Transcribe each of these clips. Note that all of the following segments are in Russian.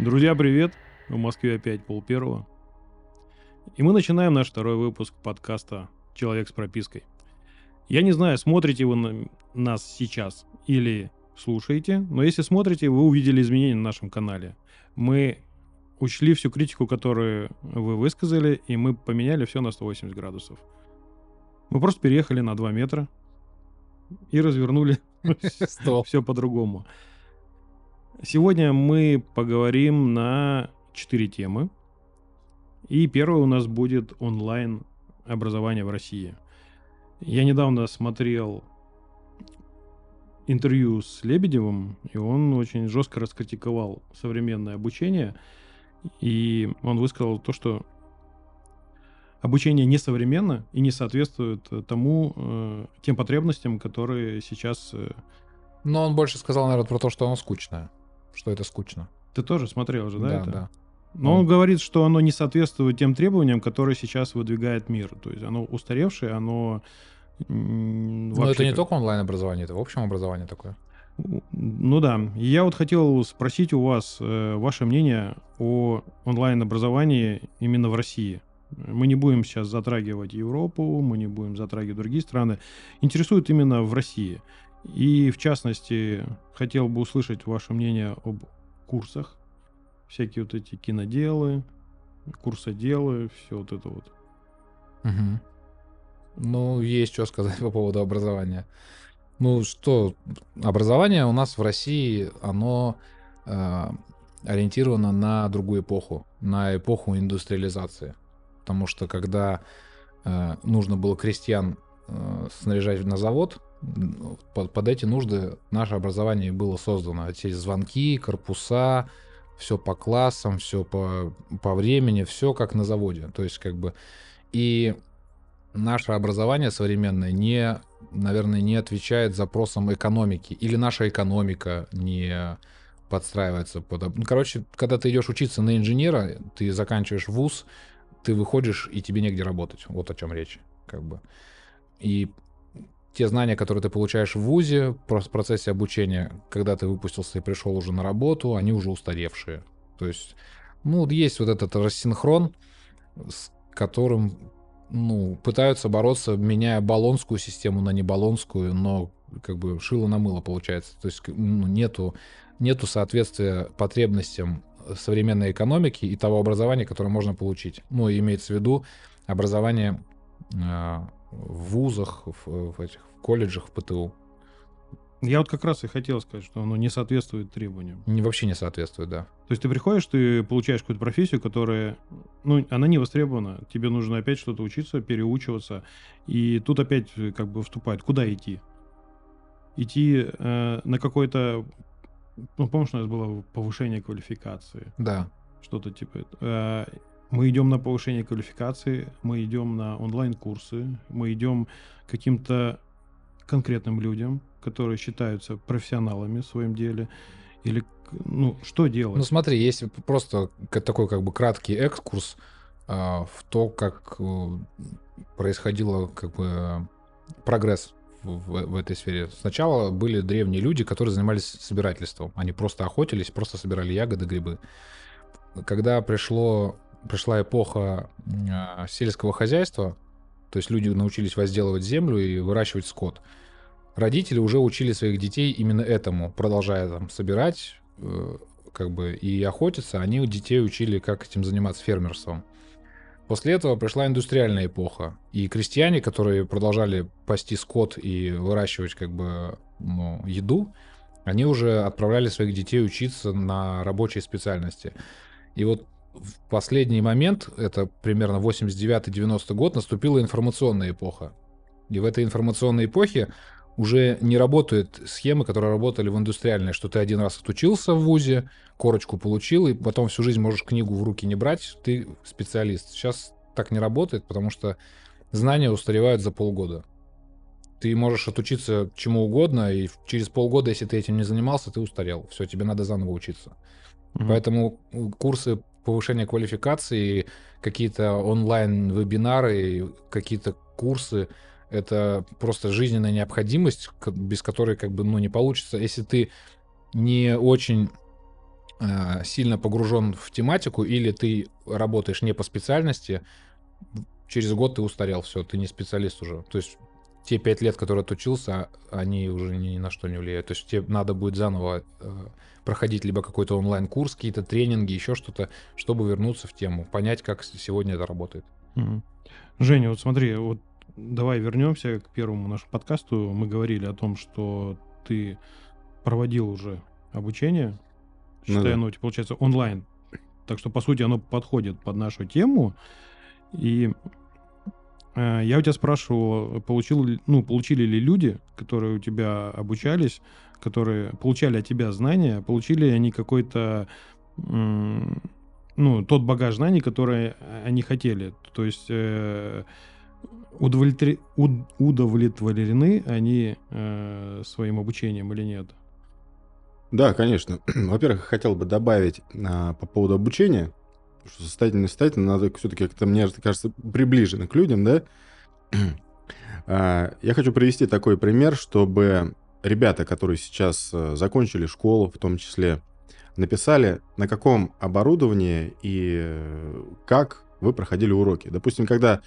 Друзья, привет! В Москве опять пол первого. И мы начинаем наш второй выпуск подкаста «Человек с пропиской». Я не знаю, смотрите вы на нас сейчас или слушаете, но если смотрите, вы увидели изменения на нашем канале. Мы учли всю критику, которую вы высказали, и мы поменяли все на 180 градусов. Мы просто переехали на 2 метра и развернули все по-другому. Сегодня мы поговорим на 4 темы. И первое у нас будет онлайн образование в России. Я недавно смотрел интервью с Лебедевым, и он очень жестко раскритиковал современное обучение. И он высказал то, что обучение несовременно и не соответствует тому, э, тем потребностям, которые сейчас... Э, Но он больше сказал, наверное, про то, что оно скучное. Что это скучно. Ты тоже смотрел же, да? Да, это? да. Но он... он говорит, что оно не соответствует тем требованиям, которые сейчас выдвигает мир. То есть оно устаревшее, оно... Но это не только онлайн-образование, это в общем образование такое. Ну да. Я вот хотел спросить у вас э, ваше мнение о онлайн-образовании именно в России. Мы не будем сейчас затрагивать Европу, мы не будем затрагивать другие страны. Интересует именно в России. И в частности, хотел бы услышать ваше мнение об курсах. Всякие вот эти киноделы, курсоделы, все вот это вот. Угу. Ну, есть что сказать по поводу образования. Ну что, образование у нас в России, оно э, ориентировано на другую эпоху, на эпоху индустриализации. Потому что когда э, нужно было крестьян э, снаряжать на завод, под, под эти нужды наше образование было создано. Эти звонки, корпуса, все по классам, все по, по времени, все как на заводе. То есть как бы и наше образование современное не, наверное, не отвечает запросам экономики. Или наша экономика не подстраивается под... Ну, короче, когда ты идешь учиться на инженера, ты заканчиваешь вуз, ты выходишь, и тебе негде работать. Вот о чем речь. Как бы. И те знания, которые ты получаешь в ВУЗе в процессе обучения, когда ты выпустился и пришел уже на работу, они уже устаревшие. То есть, ну, есть вот этот рассинхрон, с которым ну, пытаются бороться, меняя баллонскую систему на небаллонскую, но как бы шило на мыло получается. То есть ну, нету, нету соответствия потребностям современной экономики и того образования, которое можно получить. Ну, имеется в виду образование а, в вузах, в, в этих в колледжах, в ПТУ. Я вот как раз и хотел сказать, что оно не соответствует требованиям. Не, вообще не соответствует, да. То есть ты приходишь, ты получаешь какую-то профессию, которая, ну, она не востребована. Тебе нужно опять что-то учиться, переучиваться. И тут опять как бы вступает, куда идти? Идти э, на какой-то... Ну, помнишь, у нас было повышение квалификации? Да. Что-то типа... Э, мы идем на повышение квалификации, мы идем на онлайн-курсы, мы идем к каким-то конкретным людям, которые считаются профессионалами в своем деле, или ну что делать? Ну смотри, есть просто такой как бы краткий экскурс э, в то, как э, происходило как бы прогресс в, в этой сфере. Сначала были древние люди, которые занимались собирательством. Они просто охотились, просто собирали ягоды, грибы. Когда пришло пришла эпоха э, сельского хозяйства, то есть люди научились возделывать землю и выращивать скот. Родители уже учили своих детей именно этому, продолжая там собирать, э, как бы и охотиться, они у детей учили, как этим заниматься фермерством. После этого пришла индустриальная эпоха, и крестьяне, которые продолжали пасти скот и выращивать как бы ну, еду, они уже отправляли своих детей учиться на рабочие специальности. И вот в последний момент, это примерно 89-90 год, наступила информационная эпоха. И в этой информационной эпохе уже не работают схемы, которые работали в индустриальной, что ты один раз отучился в ВУЗе, корочку получил, и потом всю жизнь можешь книгу в руки не брать, ты специалист. Сейчас так не работает, потому что знания устаревают за полгода. Ты можешь отучиться чему угодно, и через полгода, если ты этим не занимался, ты устарел. Все, тебе надо заново учиться. Mm-hmm. Поэтому курсы повышения квалификации, какие-то онлайн-вебинары, какие-то курсы, это просто жизненная необходимость, без которой как бы ну, не получится. Если ты не очень э, сильно погружен в тематику, или ты работаешь не по специальности, через год ты устарел, все, ты не специалист уже. То есть те пять лет, которые ты учился, они уже ни на что не влияют. То есть тебе надо будет заново э, проходить либо какой-то онлайн-курс, какие-то тренинги, еще что-то, чтобы вернуться в тему, понять, как сегодня это работает. Угу. Женя, вот смотри, вот давай вернемся к первому нашему подкасту. Мы говорили о том, что ты проводил уже обучение, считая, ну, да. ну, получается, онлайн. Так что, по сути, оно подходит под нашу тему. И я у тебя спрашивал, получил, ну, получили ли люди, которые у тебя обучались, которые получали от тебя знания, получили они какой-то, ну, тот багаж знаний, который они хотели. То есть э, удовлетвор... удовлетворены они э, своим обучением или нет? Да, конечно. Во-первых, хотел бы добавить а, по поводу обучения, что состоятельно состоятельно надо все-таки как-то, мне кажется, приближено к людям, да. а, я хочу привести такой пример, чтобы ребята, которые сейчас э, закончили школу, в том числе, написали, на каком оборудовании и э, как вы проходили уроки. Допустим, когда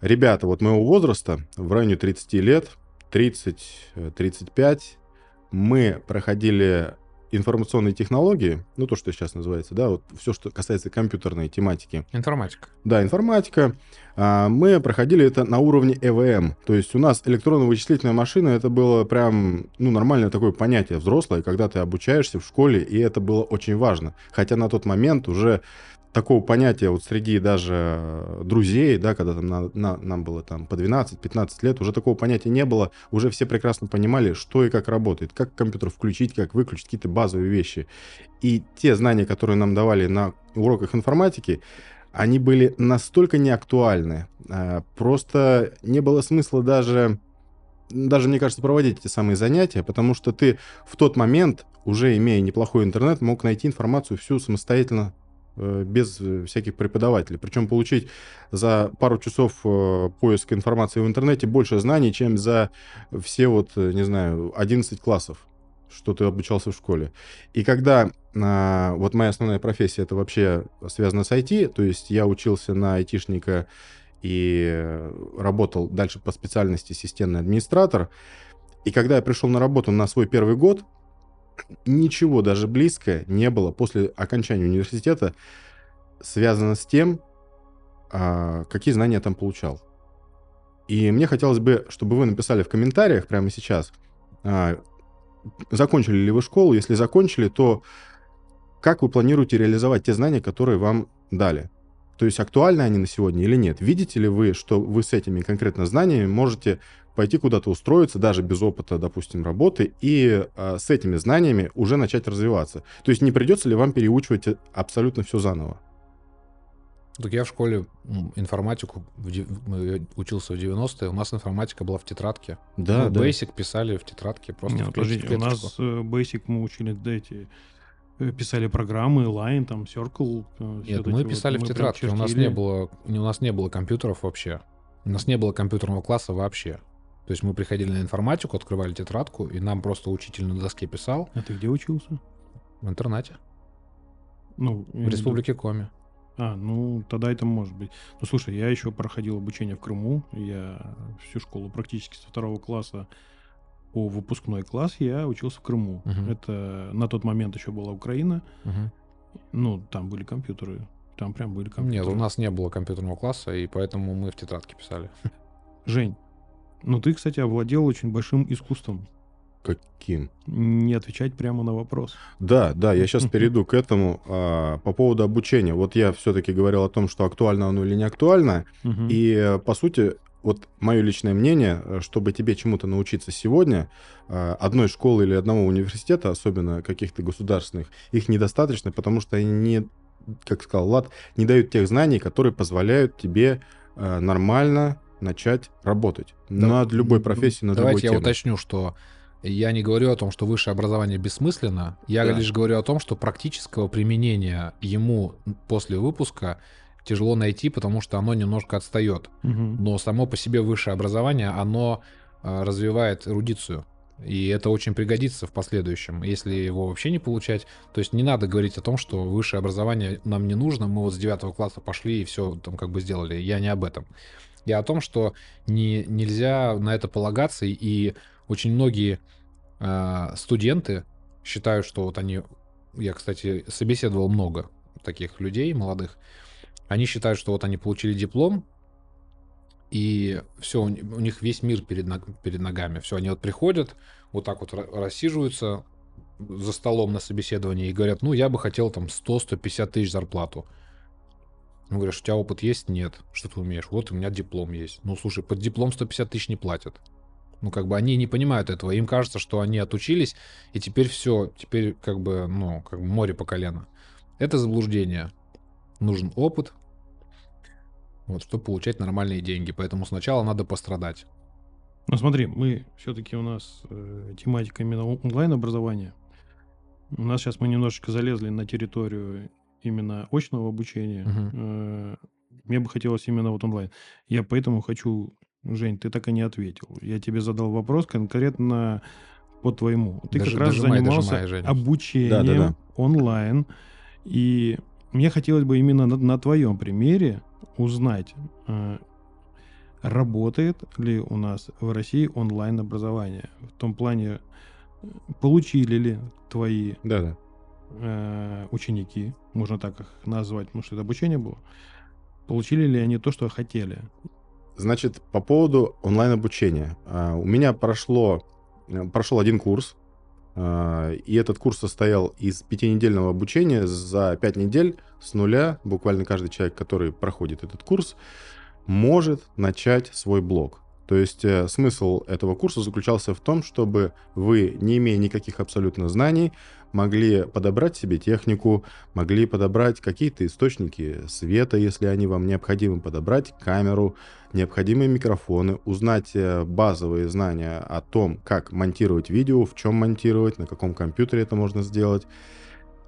ребята вот моего возраста, в районе 30 лет, 30-35, мы проходили информационные технологии, ну то, что сейчас называется, да, вот все, что касается компьютерной тематики. Информатика. Да, информатика. А, мы проходили это на уровне ЭВМ. То есть у нас электронно-вычислительная машина, это было прям, ну, нормальное такое понятие взрослое, когда ты обучаешься в школе, и это было очень важно. Хотя на тот момент уже такого понятия вот среди даже друзей, да, когда там на, на, нам было там по 12-15 лет, уже такого понятия не было, уже все прекрасно понимали, что и как работает, как компьютер включить, как выключить, какие-то базовые вещи. И те знания, которые нам давали на уроках информатики, они были настолько неактуальны, а, просто не было смысла даже, даже, мне кажется, проводить эти самые занятия, потому что ты в тот момент, уже имея неплохой интернет, мог найти информацию всю самостоятельно Э, без э, всяких преподавателей. Причем получить за пару часов э, поиска информации в интернете больше знаний, чем за все вот, не знаю, 11 классов, что ты обучался в школе. И когда а, вот моя основная профессия это вообще связана с IT, то есть я учился на айтишника и работал дальше по специальности системный администратор. И когда я пришел на работу на свой первый год, ничего даже близко не было после окончания университета связано с тем, а, какие знания я там получал. И мне хотелось бы, чтобы вы написали в комментариях прямо сейчас, а, закончили ли вы школу, если закончили, то как вы планируете реализовать те знания, которые вам дали. То есть актуальны они на сегодня или нет? Видите ли вы, что вы с этими конкретно знаниями можете пойти куда-то устроиться, даже без опыта, допустим, работы, и э, с этими знаниями уже начать развиваться. То есть не придется ли вам переучивать э, абсолютно все заново? Так я в школе информатику учился в 90-е, у нас информатика была в тетрадке. Да, ну, да. Basic писали в тетрадке, просто Нет, в подождите, у нас э, Basic мы учили, да, эти э, писали программы, Line, там, Circle. Нет, мы писали вот, в тетрадке, у нас не было, у нас не было компьютеров вообще. У нас не было компьютерного класса вообще. То есть мы приходили на информатику, открывали тетрадку, и нам просто учитель на доске писал. А ты где учился? В интернете. Ну, в Республике Коми. А, ну тогда это может быть. Ну слушай, я еще проходил обучение в Крыму. Я всю школу практически со второго класса по выпускной класс я учился в Крыму. Угу. Это на тот момент еще была Украина. Угу. Ну, там были компьютеры. Там прям были компьютеры. Нет, у нас не было компьютерного класса, и поэтому мы в тетрадке писали. Жень, ну, ты, кстати, овладел очень большим искусством. Каким? Не отвечать прямо на вопрос. Да, да, я сейчас перейду к этому. А, по поводу обучения. Вот я все-таки говорил о том, что актуально оно или не актуально. И, по сути, вот мое личное мнение, чтобы тебе чему-то научиться сегодня, а, одной школы или одного университета, особенно каких-то государственных, их недостаточно, потому что они не, как сказал Влад, не дают тех знаний, которые позволяют тебе а, нормально начать работать да. над любой профессией, над Давайте любой я уточню, что я не говорю о том, что высшее образование бессмысленно. Я да. лишь говорю о том, что практического применения ему после выпуска тяжело найти, потому что оно немножко отстает. Угу. Но само по себе высшее образование, оно а, развивает эрудицию. И это очень пригодится в последующем, если его вообще не получать. То есть не надо говорить о том, что высшее образование нам не нужно, мы вот с девятого класса пошли и все там как бы сделали. Я не об этом. Я о том, что не, нельзя на это полагаться, и очень многие э, студенты считают, что вот они... Я, кстати, собеседовал много таких людей молодых. Они считают, что вот они получили диплом, и все, у них весь мир перед, перед ногами. Все, они вот приходят, вот так вот рассиживаются за столом на собеседовании и говорят, ну, я бы хотел там 100-150 тысяч зарплату. Ну, говоришь, у тебя опыт есть? Нет. Что ты умеешь? Вот у меня диплом есть. Ну, слушай, под диплом 150 тысяч не платят. Ну, как бы они не понимают этого. Им кажется, что они отучились, и теперь все, теперь как бы, ну, как бы море по колено. Это заблуждение. Нужен опыт, вот, чтобы получать нормальные деньги. Поэтому сначала надо пострадать. Ну смотри, мы все-таки у нас э, тематика именно онлайн-образования. У нас сейчас мы немножечко залезли на территорию именно очного обучения. Э, мне бы хотелось именно вот онлайн. Я поэтому хочу, Жень, ты так и не ответил. Я тебе задал вопрос конкретно по твоему. Ты Дожи- как раз дожимай, занимался дожимай, Женя. обучением Да-да-да. онлайн. И мне хотелось бы именно на, на твоем примере узнать, э, работает ли у нас в России онлайн-образование. В том плане, э, получили ли твои Да-да. Э, ученики, можно так их назвать, потому что это обучение было, получили ли они то, что хотели? Значит, по поводу онлайн-обучения. А, У меня прошло, э, прошел один курс, а, и этот курс состоял из пятинедельного обучения за пять недель с нуля. Буквально каждый человек, который проходит этот курс, может начать свой блог. То есть э, смысл этого курса заключался в том, чтобы вы, не имея никаких абсолютно знаний, могли подобрать себе технику, могли подобрать какие-то источники света, если они вам необходимы, подобрать камеру, необходимые микрофоны, узнать э, базовые знания о том, как монтировать видео, в чем монтировать, на каком компьютере это можно сделать,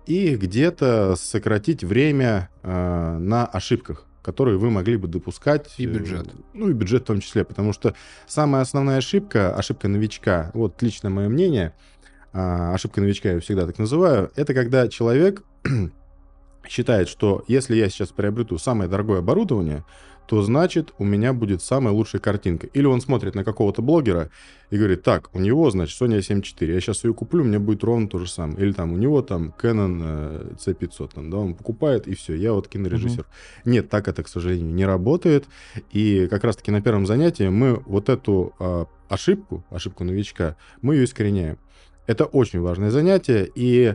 и где-то сократить время э, на ошибках которые вы могли бы допускать. И бюджет. э, Ну и бюджет в том числе, потому что самая основная ошибка, ошибка новичка, вот лично мое мнение, ошибка новичка я всегда так называю, это когда человек считает, что если я сейчас приобрету самое дорогое оборудование, то значит у меня будет самая лучшая картинка. Или он смотрит на какого-то блогера и говорит, так, у него, значит, Sony a7 IV, я сейчас ее куплю, у меня будет ровно то же самое. Или там у него там Canon э, C500, там, да, он покупает, и все, я вот кинорежиссер. Нет, так это, к сожалению, не работает. И как раз-таки на первом занятии мы вот эту а, ошибку, ошибку новичка, мы ее искореняем. Это очень важное занятие, и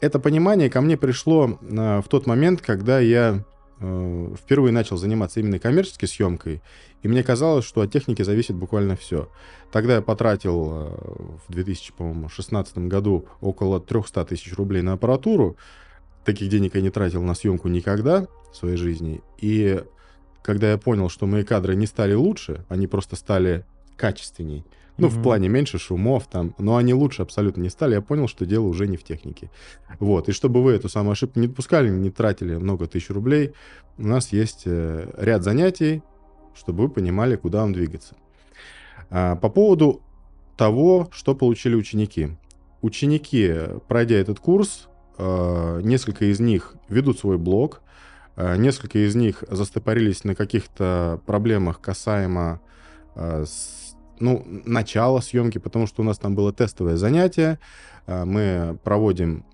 это понимание ко мне пришло а, в тот момент, когда я э, впервые начал заниматься именно коммерческой съемкой, и мне казалось, что от техники зависит буквально все. Тогда я потратил э, в 2016 году около 300 тысяч рублей на аппаратуру. Таких денег я не тратил на съемку никогда в своей жизни. И когда я понял, что мои кадры не стали лучше, они просто стали качественней, ну, в плане меньше шумов там, но они лучше абсолютно не стали. Я понял, что дело уже не в технике. Вот. И чтобы вы эту самую ошибку не допускали, не тратили много тысяч рублей, у нас есть э, ряд занятий, чтобы вы понимали, куда вам двигаться. А, по поводу того, что получили ученики. Ученики, пройдя этот курс, э, несколько из них ведут свой блог, э, несколько из них застопорились на каких-то проблемах касаемо ну, начала съемки, потому что у нас там было тестовое занятие. Э, Мы проводим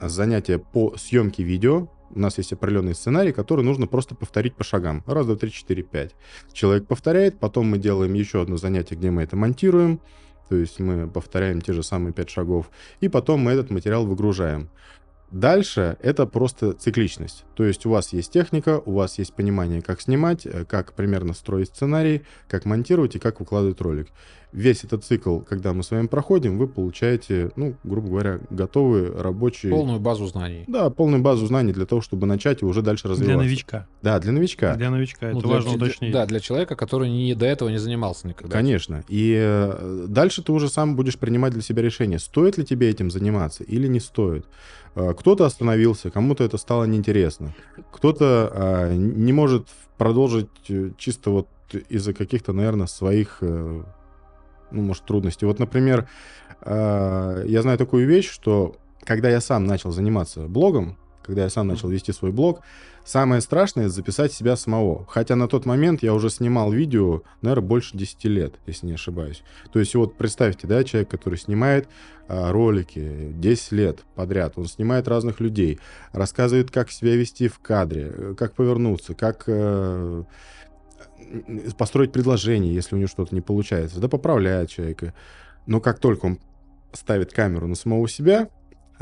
занятия по съемке видео. У нас есть определенный сценарий, который нужно просто повторить по шагам. Раз, два, три, четыре, пять. Человек повторяет, потом мы делаем еще одно занятие, где мы это монтируем. То есть мы повторяем те же самые пять шагов. И потом мы этот материал выгружаем. Дальше это просто цикличность. То есть у вас есть техника, у вас есть понимание, как снимать, э, как примерно строить сценарий, как монтировать и как выкладывать ролик. Весь этот цикл, когда мы с вами проходим, вы получаете, ну, грубо говоря, готовый рабочий... Полную базу знаний. Да, полную базу знаний для того, чтобы начать и уже дальше Для развиваться. новичка. Да, для новичка. Для новичка. Ну, Это для- важно для- уточнить. Да, для человека, который не, до этого не занимался никогда. Конечно. И э, дальше ты уже сам будешь принимать для себя решение, стоит ли тебе этим заниматься или не стоит. Э, Кто-то остановился, кому-то это стало неинтересно. Кто-то э, не может продолжить э, чисто вот из-за каких-то, наверное, своих э, ну, может, трудности. Вот, например, э, я знаю такую вещь, что когда я сам начал заниматься блогом, когда я сам начал вести свой блог, самое страшное — записать себя самого. Хотя на тот момент я уже снимал видео, наверное, больше 10 лет, если не ошибаюсь. То есть вот представьте, да, человек, который снимает а, ролики 10 лет подряд, он снимает разных людей, рассказывает, как себя вести в кадре, э, как повернуться, как э, построить предложение, если у него что-то не получается, да поправляет человека. Но как только он ставит камеру на самого себя,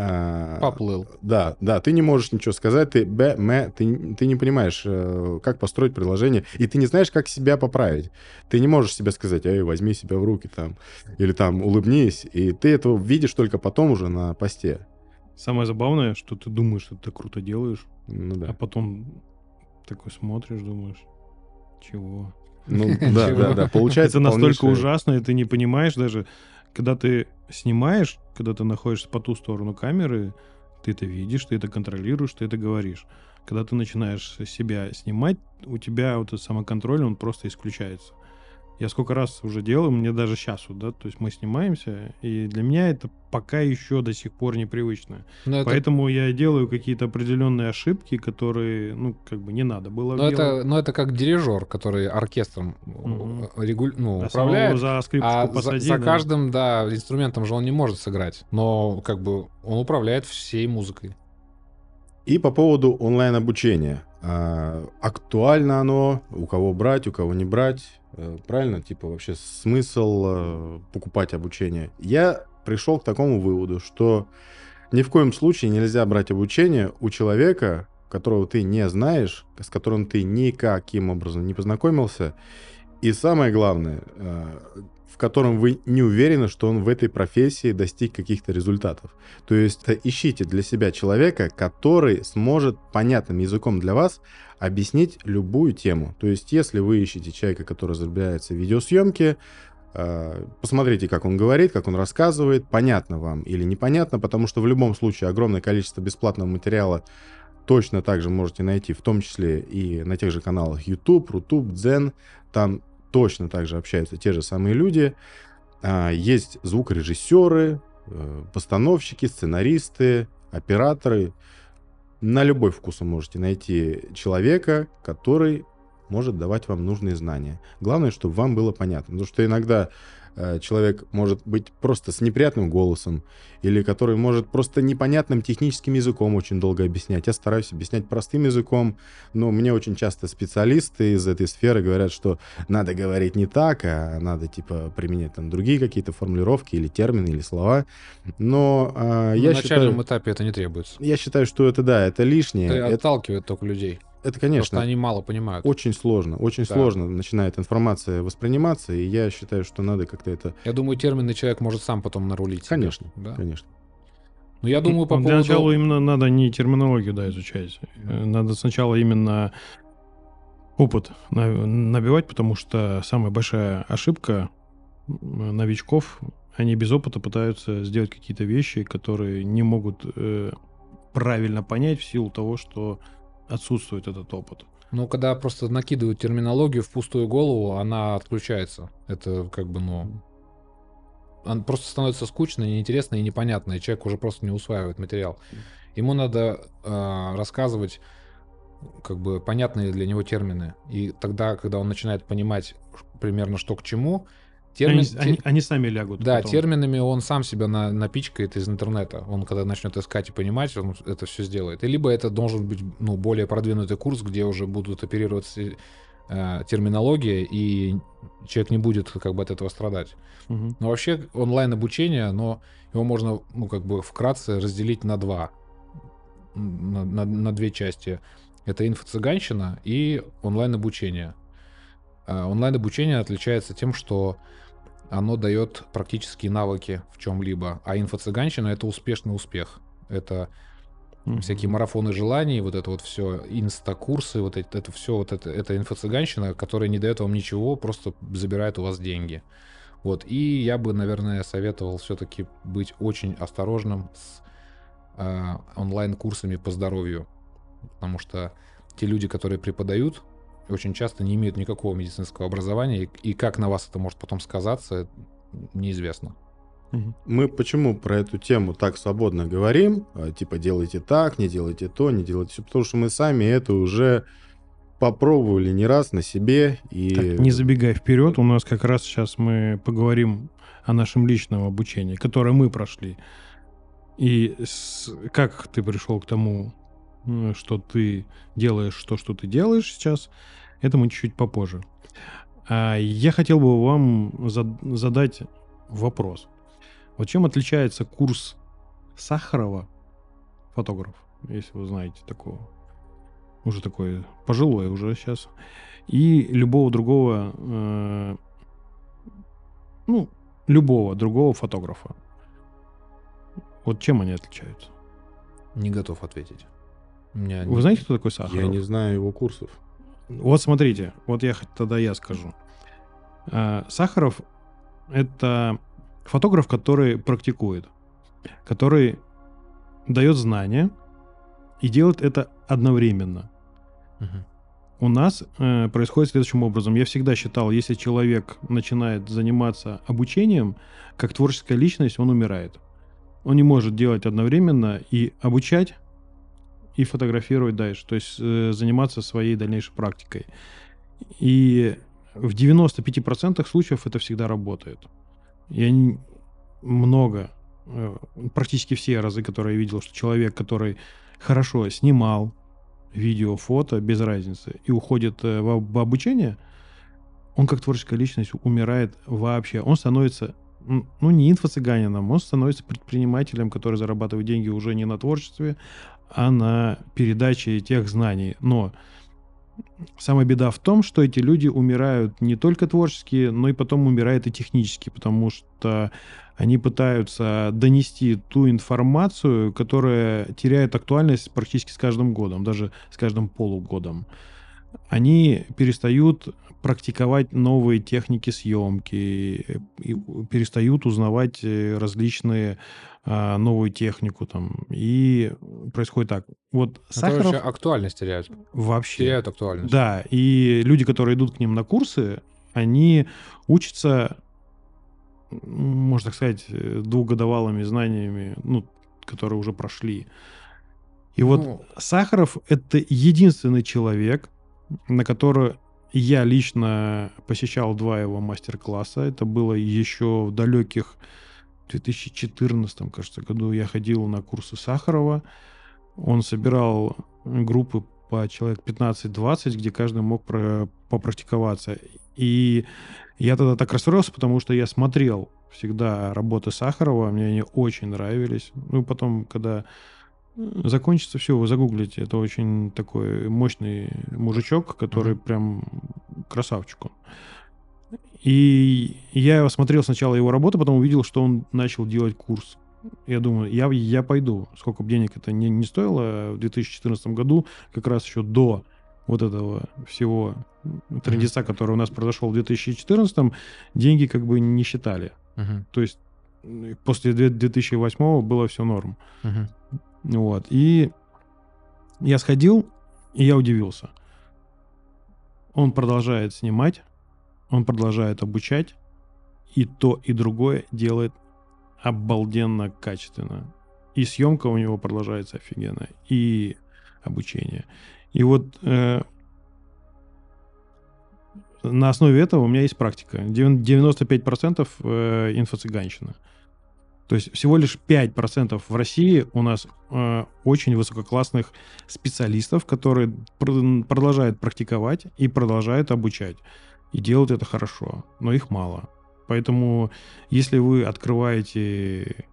а, Поплыл. Да, да, ты не можешь ничего сказать, ты б, м, ты, ты не понимаешь, э, как построить предложение, и ты не знаешь, как себя поправить. Ты не можешь себе сказать, эй, возьми себя в руки там, или там улыбнись, и ты этого видишь только потом уже на посте. Самое забавное, что ты думаешь, что ты круто делаешь, Ну а да. потом такой смотришь, думаешь, чего? Ну да, да, да. Получается это настолько ужасно, и ты не понимаешь даже, когда ты снимаешь, когда ты находишься по ту сторону камеры, ты это видишь, ты это контролируешь, ты это говоришь. Когда ты начинаешь себя снимать, у тебя вот этот самоконтроль, он просто исключается. Я сколько раз уже делаю, мне даже сейчас вот, да, то есть мы снимаемся, и для меня это пока еще до сих пор непривычно. Но это, Поэтому я делаю какие-то определенные ошибки, которые, ну, как бы не надо было но делать. это, но это как дирижер, который оркестром э, регуль- ну, А управляет. за скрипочку А за, посади, за да. каждым, да, инструментом же он не может сыграть. Но как бы он управляет всей музыкой. И по поводу онлайн-обучения. А, актуально оно, у кого брать, у кого не брать. Э, Правильно? Типа вообще смысл э, покупать обучение. Я пришел к такому выводу, что ни в коем случае нельзя брать обучение у человека, которого ты не знаешь, с которым ты никаким образом не познакомился. И самое главное, э, в котором вы не уверены, что он в этой профессии достиг каких-то результатов. То есть э, ищите для себя человека, который сможет понятным языком для вас объяснить любую тему. То есть если вы ищете человека, который разбирается в видеосъемке, э, посмотрите, как он говорит, как он рассказывает, понятно вам или непонятно, потому что в любом случае огромное количество бесплатного материала точно также можете найти, в том числе и на тех же каналах YouTube, Рутуб, Дзен. Там точно также общаются те же самые люди. А, Есть звукорежиссеры, э, постановщики, сценаристы, операторы. На любой вкус вы можете найти человека, который может давать вам нужные знания. Главное, чтобы вам было понятно. Потому что иногда человек может быть просто с неприятным голосом, или который может просто непонятным техническим языком очень долго объяснять. Я стараюсь объяснять простым языком, но мне очень часто специалисты из этой сферы говорят, что надо говорить не так, а надо типа применять там другие какие-то формулировки или термины или слова. Но э, я На начальном считаю, этапе это не требуется. я считаю, что это да, это лишнее. Это Это, отталкивает только людей. Это, Потому конечно, что они мало понимают. очень сложно, очень Да. сложно начинает информация восприниматься, и я считаю, что надо как-то это, Я думаю, термины человек может сам потом нарулить. конечно, Да. конечно. Но я думаю, по Ну, Для поводу... начала именно надо не терминологию да, изучать. Э, Надо сначала именно опыт на- набивать, потому что самая большая ошибка новичков, они без опыта пытаются сделать какие-то вещи, которые не могут э, правильно понять в силу того, что отсутствует этот опыт. Ну, когда просто накидывают терминологию в пустую голову, она отключается. Это как бы, ну... Он просто становится скучно, неинтересно и непонятно, и человек уже просто не усваивает материал. Ему надо э, рассказывать как бы понятные для него термины. И тогда, когда он начинает понимать примерно что к чему, термин... они, они- они сами лягут. Да, потом. терминами он сам себя на- напичкает из интернета. Он когда начнет искать и понимать, он это все сделает. И либо это должен быть ну, более продвинутый курс, где уже будут оперироваться э, терминология, и человек не будет как бы от этого страдать. Мгм. Но вообще онлайн обучение, но его можно ну как бы вкратце разделить на два, на, на- на две части. Это инфо-цыганщина и онлайн обучение. Онлайн обучение отличается тем, что оно дает практические навыки в чем-либо, а инфо-цыганщина это успешный успех. Это Мгм. всякие марафоны желаний, вот это вот все, инста-курсы, вот это, это все, вот это, это инфо-цыганщина, которая не дает вам ничего, просто забирает у вас деньги. Вот, и я бы, наверное, советовал все-таки быть очень осторожным с э, онлайн-курсами по здоровью, потому что те люди, которые преподают, очень часто не имеют никакого медицинского образования, и, как на вас это может потом сказаться, неизвестно. Мы почему про эту тему так свободно говорим? А, Типа делайте так, не делайте то, не делайте все. Потому что мы сами это уже попробовали не раз на себе. И Так, не забегай вперед, у нас как раз сейчас мы поговорим о нашем личном обучении, которое мы прошли. И с- как ты пришел к тому, что ты делаешь то, что ты делаешь сейчас, это мы чуть-чуть попозже. А я хотел бы вам зад- задать вопрос. Вот чем отличается курс Сахарова, фотограф, если вы знаете такого, уже такой пожилой уже сейчас, и любого другого, э, ну, любого другого фотографа. Вот чем они отличаются? Не готов ответить. Меня Вы не- знаете, кто такой Сахаров? я не знаю его курсов. Вот смотрите, вот я тогда я скажу. А, Сахаров это фотограф, который практикует, который дает знания и делает это одновременно. Мгм. У нас э, происходит следующим образом. Я всегда считал, если человек начинает заниматься обучением, как творческая личность, он умирает. Он не может делать одновременно и обучать, и фотографировать дальше. То есть э, заниматься своей дальнейшей практикой. И в 95% случаев это всегда работает. Я много, э, практически все разы, которые я видел, что человек, который хорошо снимал видео, фото, без разницы, и уходит э, в, обучение, он как творческая личность умирает вообще. Он становится, ну, не инфо-цыганином, он становится предпринимателем, который зарабатывает деньги уже не на творчестве, а на передаче тех знаний. Но самая беда в том, что эти люди умирают не только творчески, но и потом умирают и технически, потому что они пытаются донести ту информацию, которая теряет актуальность практически с каждым годом, даже с каждым полугодом. Они перестают практиковать новые техники съемки, и перестают узнавать э, различные а, новую технику там. И происходит так. Вот Это Сахаров вообще актуальность теряют. вообще... Теряют актуальность. Да, и люди, которые идут к ним на курсы, они учатся, можно так сказать, э, двухгодовалыми знаниями, ну, которые уже прошли. И вот Ну, Сахаров — это единственный человек, на который я лично посещал два его мастер-класса. Это было еще в далеких 2014, кажется, году я ходил на курсы Сахарова. Он собирал группы по человек 15-20, где каждый мог про- попрактиковаться. И я тогда так расстроился, потому что я смотрел всегда работы Сахарова, мне они очень нравились. Ну, потом, когда закончится все, вы загуглите. Это очень такой мощный мужичок, который Мгм. прям красавчик он. И я смотрел сначала его работу, потом увидел, что он начал делать курс. Я думаю, я, я пойду. Сколько бы денег это не, не стоило в 2014 году, как раз еще до вот этого всего трендеца, который у нас произошел в 2014, деньги как бы не считали. мгм, То есть после две- 2008 было все норм. мгм. Вот. И я сходил, и я удивился. Он продолжает снимать, он продолжает обучать, и то, и другое делает обалденно качественно. И съемка у него продолжается офигенно, и обучение. И вот э, на основе этого у меня есть практика. Девян- 95% э, инфо-цыганщина. То есть всего лишь 5% в России у нас э, очень высококлассных специалистов, которые пр- продолжают практиковать и продолжают обучать. И делают это хорошо, но их мало. Поэтому, если вы открываете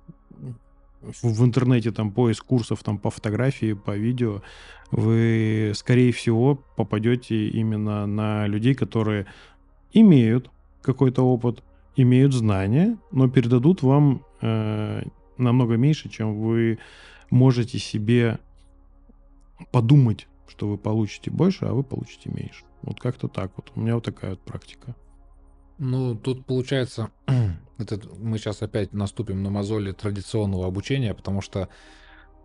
в, в интернете там поиск курсов там по фотографии, по видео, вы, скорее всего, попадете именно на людей, которые имеют какой-то опыт, имеют знания, но передадут вам э, намного меньше, чем вы можете себе подумать, что вы получите больше, а вы получите меньше. Вот как-то так вот. У меня вот такая вот практика. Ну, тут получается, это мы сейчас опять наступим на мозоли традиционного обучения, потому что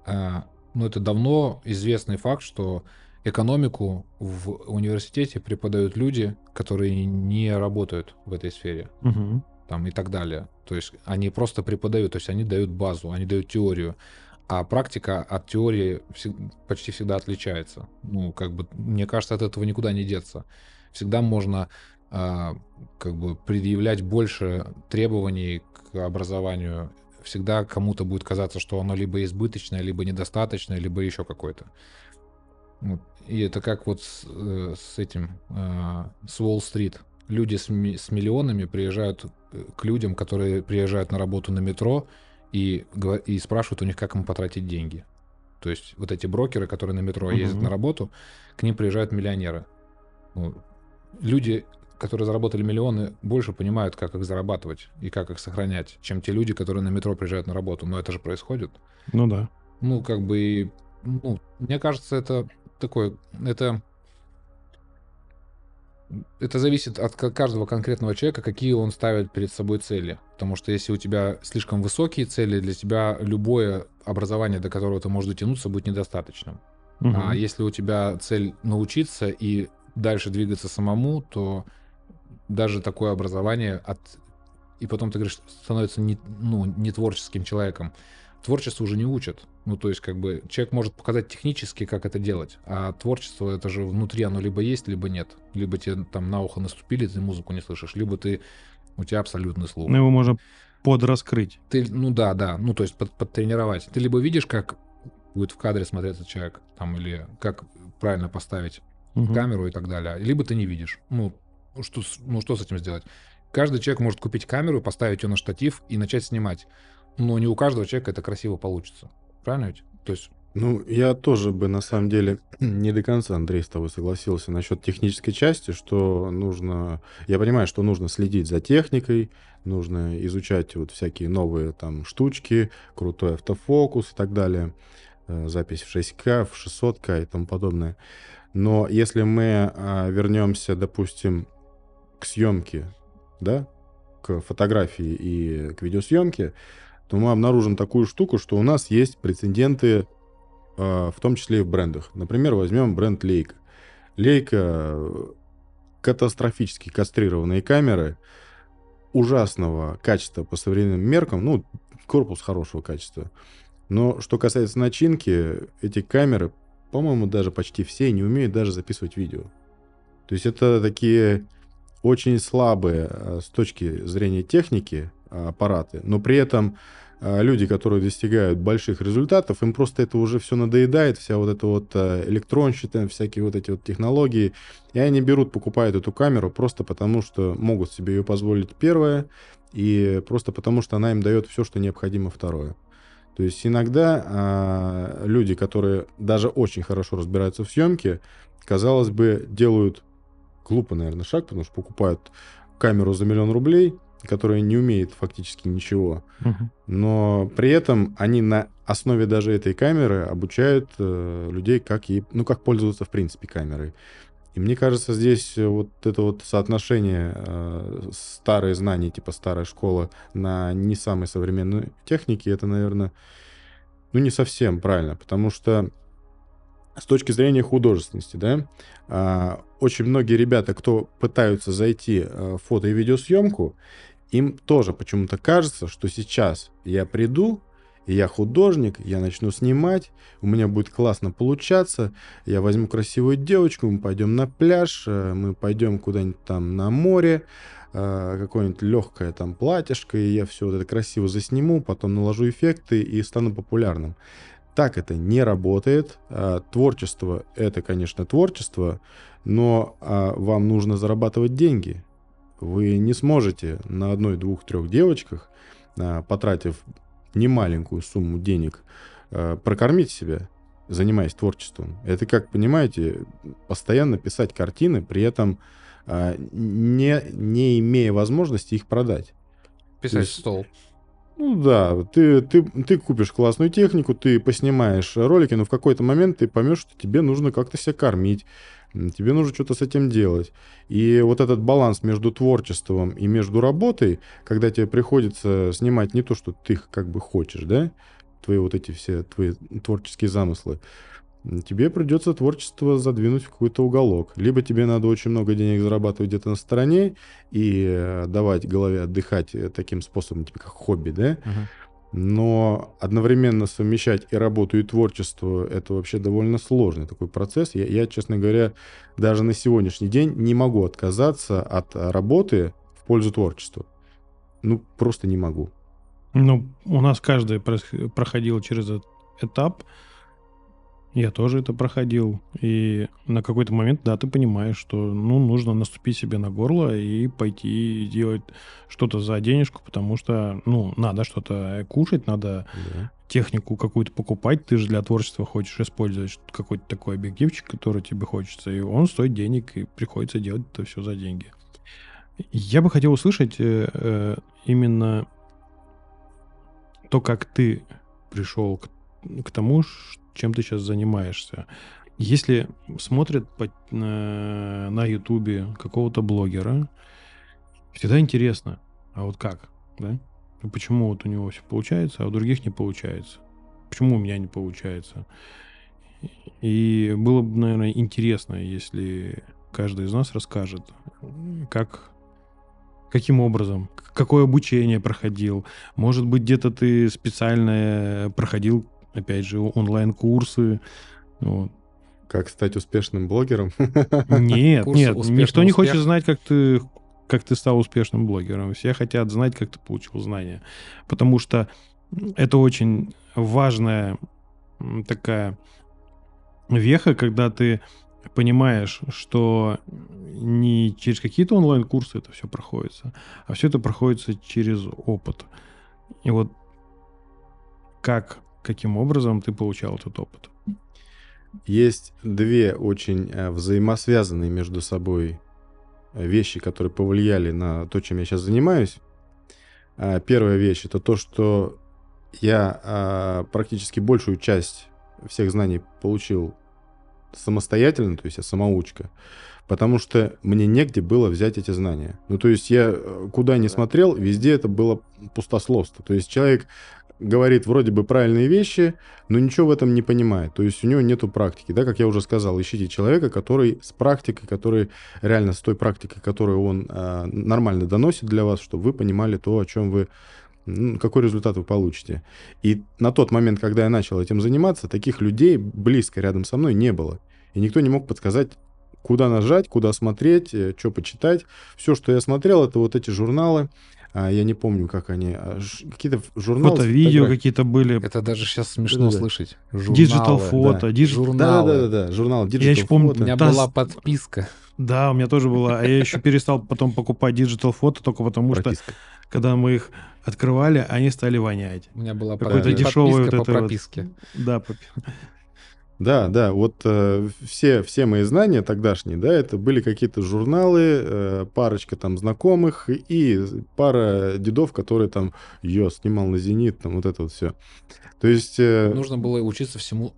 э, ну, это давно известный факт, что экономику в университете преподают люди, которые не работают в этой сфере. Мгм. Там и так далее. То есть они просто преподают, то есть они дают базу, они дают теорию, а практика от теории почти всегда отличается. Ну, как бы, мне кажется, от этого никуда не деться. Всегда можно а, как бы предъявлять больше требований к образованию. Всегда кому-то будет казаться, что оно либо избыточное, либо недостаточное, либо еще какое-то. Вот. И это как вот с, э, с этим, а, с Уолл-стрит. Люди с, с миллионами приезжают э, к людям, которые приезжают на работу на метро и, и спрашивают у них, как им потратить деньги. То есть вот эти брокеры, которые на метро ездят uh-huh. на работу, к ним приезжают миллионеры. Ну, люди которые заработали миллионы, больше понимают, как их зарабатывать и как их сохранять, чем те люди, которые на метро приезжают на работу. Но это же происходит. Ну да. Ну, как бы, ну, мне кажется, это такое, это это зависит от каждого конкретного человека, какие он ставит перед собой цели. Потому что если у тебя слишком высокие цели, для тебя любое образование, до которого ты можешь дотянуться, будет недостаточным. Угу. А если у тебя цель научиться и дальше двигаться самому, то даже такое образование от... И потом ты говоришь, становится не, ну, не творческим человеком. Творчество уже не учат. Ну, то есть, как бы, человек может показать технически, как это делать, а творчество, это же внутри оно либо есть, либо нет. Либо тебе там на ухо наступили, ты музыку не слышишь, либо ты, у тебя абсолютный слух. Ну, его можно подраскрыть. Ты, ну да, да, ну, то есть под, подтренировать. Ты либо видишь, как будет в кадре смотреться человек, там, или как правильно поставить угу. камеру и так далее, либо ты не видишь. Ну, что, ну что с этим сделать? Каждый человек может купить камеру, поставить ее на штатив и начать снимать. Но не у каждого человека это красиво получится. Правильно ведь? То есть ну, я тоже бы, на самом деле, не до конца, Андрей, с тобой согласился насчет технической части, что нужно... Я понимаю, что нужно следить за техникой, нужно изучать вот всякие новые там штучки, крутой автофокус и так далее, э, запись в 6К, в 600К и тому подобное. Но если мы а, вернемся, допустим, к съемке, да, к фотографии и к видеосъемке, то мы обнаружим такую штуку, что у нас есть прецеденты, в том числе и в брендах. Например, возьмем бренд Leica. Leica катастрофически кастрированные камеры ужасного качества по современным меркам, ну, корпус хорошего качества. Но что касается начинки, эти камеры, по-моему, даже почти все не умеют даже записывать видео. То есть это такие очень слабые э, с точки зрения техники э, аппараты, но при этом э, люди, которые достигают больших результатов, им просто это уже все надоедает, вся вот эта вот электронщина, всякие вот эти вот технологии, и они берут, покупают эту камеру просто потому, что могут себе ее позволить первое, и просто потому, что она им дает все, что необходимо второе. То есть иногда а, люди, которые даже очень хорошо разбираются в съемке, казалось бы, делают глупо, наверное, шаг, потому что покупают камеру за миллион рублей, которая не умеет фактически ничего. Угу. Но при этом они на основе даже этой камеры обучают э, людей, как ей, ну, как пользоваться в принципе камерой. И мне кажется, здесь вот это вот соотношение э, старые знания, типа старая школа, на не самой современной технике, это, наверное, ну, не совсем правильно, потому что с точки зрения художественности, да, а, очень многие ребята, кто пытаются зайти а, в фото и видеосъемку, им тоже почему-то кажется, что сейчас я приду, я художник, я начну снимать, у меня будет классно получаться, я возьму красивую девочку, мы пойдем на пляж, э, мы пойдем куда-нибудь там на море, э, какое-нибудь легкое там платьишко, и я все вот это красиво засниму, потом наложу эффекты и стану популярным. Так это не работает. А, творчество — это, конечно, творчество, но а, вам нужно зарабатывать деньги. Вы не сможете на одной, двух, трех девочках, а, потратив немаленькую сумму денег, прокормить себя, занимаясь творчеством. Это, как понимаете, постоянно писать картины, при этом не, не имея возможности их продать. Писать есть, стол. Ну да, ты, ты, ты купишь классную технику, ты поснимаешь ролики, но в какой-то момент ты поймешь, что тебе нужно как-то себя кормить, тебе нужно что-то с этим делать. И вот этот баланс между творчеством и между работой, когда тебе приходится снимать не то, что ты как бы хочешь, да, твои вот эти все твои творческие замыслы, тебе придется творчество задвинуть в какой-то уголок. Либо тебе надо очень много денег зарабатывать где-то на стороне и э, давать голове отдыхать э, таким способом, типа как хобби, да? Ага. Но одновременно совмещать и работу, и творчество — это вообще довольно сложный такой процесс. Я, я, честно говоря, даже на сегодняшний день не могу отказаться от работы в пользу творчества. Ну, просто не могу. Ну, у нас каждый проходил через этот этап. Я тоже это проходил. И на какой-то момент, да, ты понимаешь, что, ну, нужно наступить себе на горло и пойти делать что-то за денежку, потому что, ну, надо что-то кушать, надо Да. технику какую-то покупать, ты же для творчества хочешь использовать что- какой-то такой объективчик, который тебе хочется, и он стоит денег, и приходится делать это все за деньги. Я бы хотел услышать э, э, именно то, как ты пришел к, к тому, ш- чем ты сейчас занимаешься. Если смотрят по- на на Ютубе какого-то блогера, всегда интересно, а вот как, да? Ну, Почему вот у него все получается, а у других не получается? Почему у меня не получается? И было бы, наверное, интересно, если каждый из нас расскажет, как, каким образом, какое обучение проходил. Может быть, где-то ты специально проходил, опять же, онлайн-курсы. Вот. Как стать успешным блогером? Нет, Курс нет, «Успешный никто не успех». хочет знать, как ты, как ты стал успешным блогером. Все хотят знать, как ты получил знания. Потому что это очень важная такая веха, когда ты понимаешь, что не через какие-то онлайн-курсы это все проходится, а все это проходится через опыт. И вот как, каким образом ты получал этот опыт? Есть две очень э, взаимосвязанные между собой э, вещи, которые повлияли на то, чем я сейчас занимаюсь. А, Первая вещь это то, что я а, практически большую часть всех знаний получил самостоятельно, то есть я самоучка, потому что мне негде было взять эти знания. Ну, то есть я э, куда ни смотрел, везде это было пустословство. То есть человек говорит вроде бы правильные вещи, но ничего в этом не понимает. То есть у него нету практики. Да, как я уже сказал, ищите человека, который с практикой, который реально с той практикой, которую он а, нормально доносит для вас, чтобы вы понимали то, о чем вы ну, какой результат вы получите. И на тот момент, когда я начал этим заниматься, таких людей близко рядом со мной не было. И никто не мог подсказать, куда нажать, куда смотреть, что почитать. Все, что я смотрел, это вот эти журналы. А, я не помню, как они. а, Какие-то журналы. Фото-видео фотографией. какие-то были, Это даже сейчас смешно Да-да-да. слышать. digital Журналы, фото, да. digital... Журналы. Да-да-да, журнал Я еще помню, У меня Да, была подписка. Да, у меня тоже было. А я еще перестал потом покупать Digital Photo только потому, что когда мы их открывали, они стали вонять. У меня была Какой-то подписка дешевый вот по это вот. прописке. Да, поп- Да, да, вот э, все, все мои знания тогдашние, да, это были какие-то журналы, э, парочка там знакомых и пара дедов, которые там, я снимал на «Зенит», там вот это вот все. То есть... э, Нужно было учиться всему,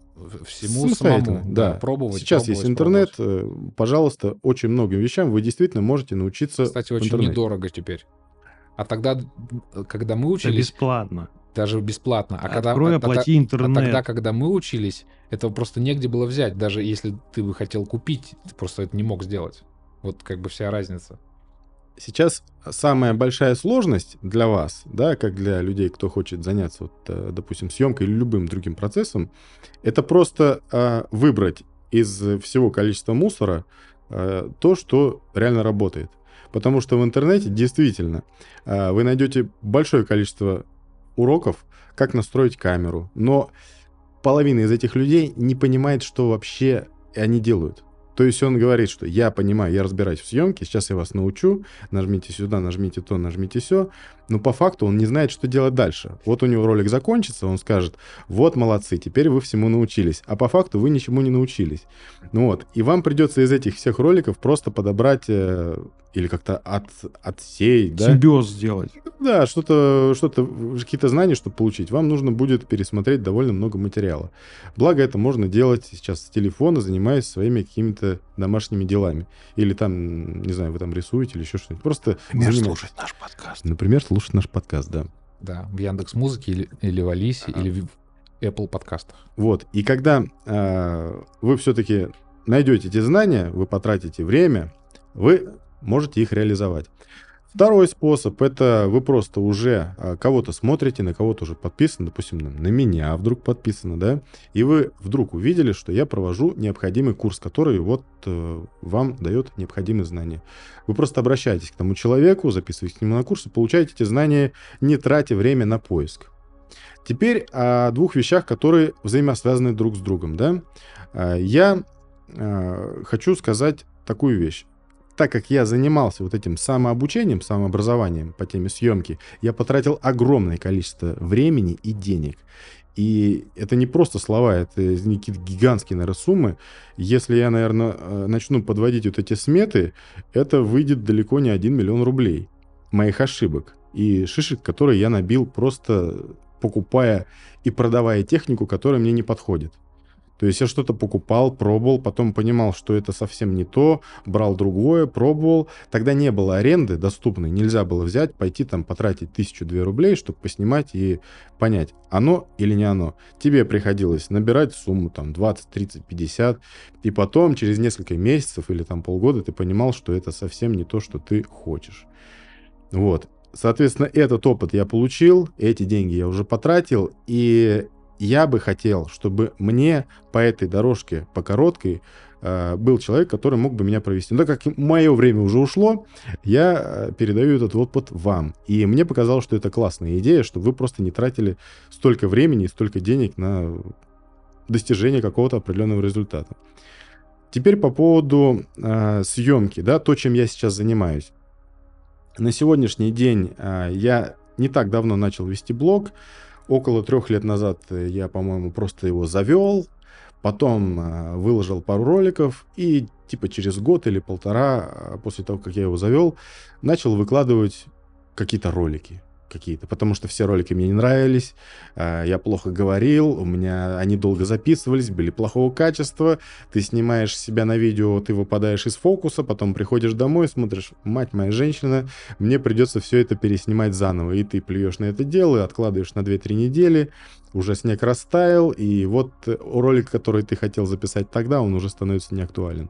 всему самому. да. Пробовать. Сейчас есть пробовать, интернет, пробовать. э, пожалуйста, очень многим вещам вы действительно можете научиться Кстати, в очень интернете. недорого теперь. А тогда, когда мы это учились, бесплатно. Даже бесплатно. А когда, Открой, а- а- оплати а интернет. тогда, когда мы учились, этого просто негде было взять. Даже если ты бы хотел купить, ты просто это не мог сделать. Вот как бы вся разница. Сейчас самая большая сложность для вас, да, как для людей, кто хочет заняться, вот, э, допустим, съемкой или любым другим процессом, это просто э, выбрать из всего количества мусора э, то, что реально работает. Потому что в интернете действительно э, вы найдете большое количество уроков, как настроить камеру, но половина из этих людей не понимает, что вообще они делают. То есть он говорит, что я понимаю, я разбираюсь в съемке, сейчас я вас научу, нажмите сюда, нажмите то, нажмите все. Но по факту он не знает, что делать дальше. Вот у него ролик закончится, он скажет, вот молодцы, теперь вы всему научились. А по факту вы ничему не научились. Ну вот, и вам придется из этих всех роликов просто подобрать э, или как-то от, отсеять, да? Симбиоз сделать. Да, что-то, что-то, какие-то знания, чтобы получить, вам нужно будет пересмотреть довольно много материала. Благо это можно делать сейчас с телефона, занимаясь своими какими-то домашними делами. Или там, не знаю, вы там рисуете или еще что-нибудь. Просто занимайтесь. наш подкаст. Например, слушать наш подкаст, да. Да, в Яндекс Музыке или, или в Алисе, Ага. или в, Apple подкастах. Вот. И когда э, вы все-таки найдете эти знания, вы потратите время, вы можете их реализовать. Второй способ это вы просто уже а, кого-то смотрите, на кого-то уже подписано, допустим, на, меня вдруг подписано, да, и вы вдруг увидели, что я провожу необходимый курс, который вот э, вам дает необходимые знания. Вы просто обращаетесь к тому человеку, записываетесь к нему на курс и получаете эти знания, не тратя время на поиск. Теперь о двух вещах, которые взаимосвязаны друг с другом, да. А, я э, хочу сказать такую вещь так как я занимался вот этим самообучением, самообразованием по теме съемки, я потратил огромное количество времени и денег. И это не просто слова, это какие-то гигантские, наверное, суммы. Если я, наверное, э, начну подводить вот эти сметы, это выйдет далеко не 1 миллион рублей моих ошибок и шишек, которые я набил просто покупая и продавая технику, которая мне не подходит. То есть я что-то покупал, пробовал, потом понимал, что это совсем не то, брал другое, пробовал. Тогда не было аренды доступной, нельзя было взять, пойти там потратить тысячу-две рублей, чтобы поснимать и понять, оно или не оно. Тебе приходилось набирать сумму там 20, 30, 50, и потом через несколько месяцев или там полгода ты понимал, что это совсем не то, что ты хочешь. Вот. Соответственно, этот опыт я получил, эти деньги я уже потратил, и я бы хотел, чтобы мне по этой дорожке, по короткой, э, был человек, который мог бы меня провести. Но так как мое время уже ушло, я э, передаю этот опыт вам. И мне показалось, что это классная идея, чтобы вы просто не тратили столько времени и столько денег на достижение какого-то определенного результата. Теперь по поводу э, съемки, да, то, чем я сейчас занимаюсь. На сегодняшний день э, я не так давно начал вести блог. Около трех лет назад э, я, по-моему, просто его завел, потом э, выложил пару роликов и типа через год или полтора э, после того, как я его завел, начал выкладывать какие-то ролики какие-то, потому что все ролики мне не нравились, а, я плохо говорил, у меня они долго записывались, были плохого качества, ты снимаешь себя на видео, ты выпадаешь из фокуса, потом приходишь домой, смотришь, мать моя женщина, мне придется все это переснимать заново, и ты плюешь на это дело, откладываешь на 2-3 недели, уже снег растаял, и вот ролик, который ты хотел записать тогда, он уже становится неактуален.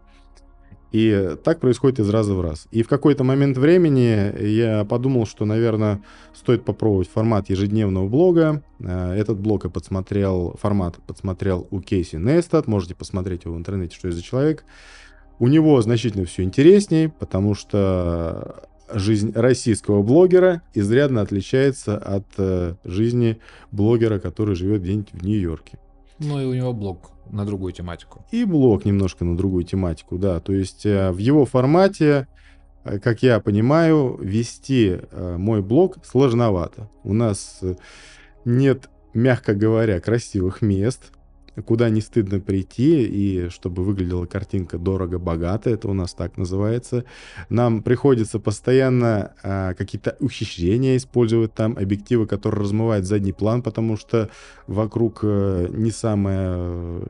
И так происходит из раза в раз. И в какой-то момент времени я подумал, что, наверное, стоит попробовать формат ежедневного блога. Э, этот блог я подсмотрел, формат подсмотрел у Кейси Нестат. Можете посмотреть его в интернете, что это за человек. У него значительно все интереснее, потому что жизнь российского блогера изрядно отличается от э, жизни блогера, который живет где-нибудь в Нью-Йорке. Ну и у него блог на другую тематику. И блог немножко на другую тематику, да. То есть э, в его формате, э, как я понимаю, вести э, мой блог сложновато. У нас нет, мягко говоря, красивых мест, куда не стыдно прийти, и чтобы выглядела картинка дорого-богато, это у нас так называется. Нам приходится постоянно а, какие-то ухищрения использовать там, объективы, которые размывают задний план, потому что вокруг а, не самая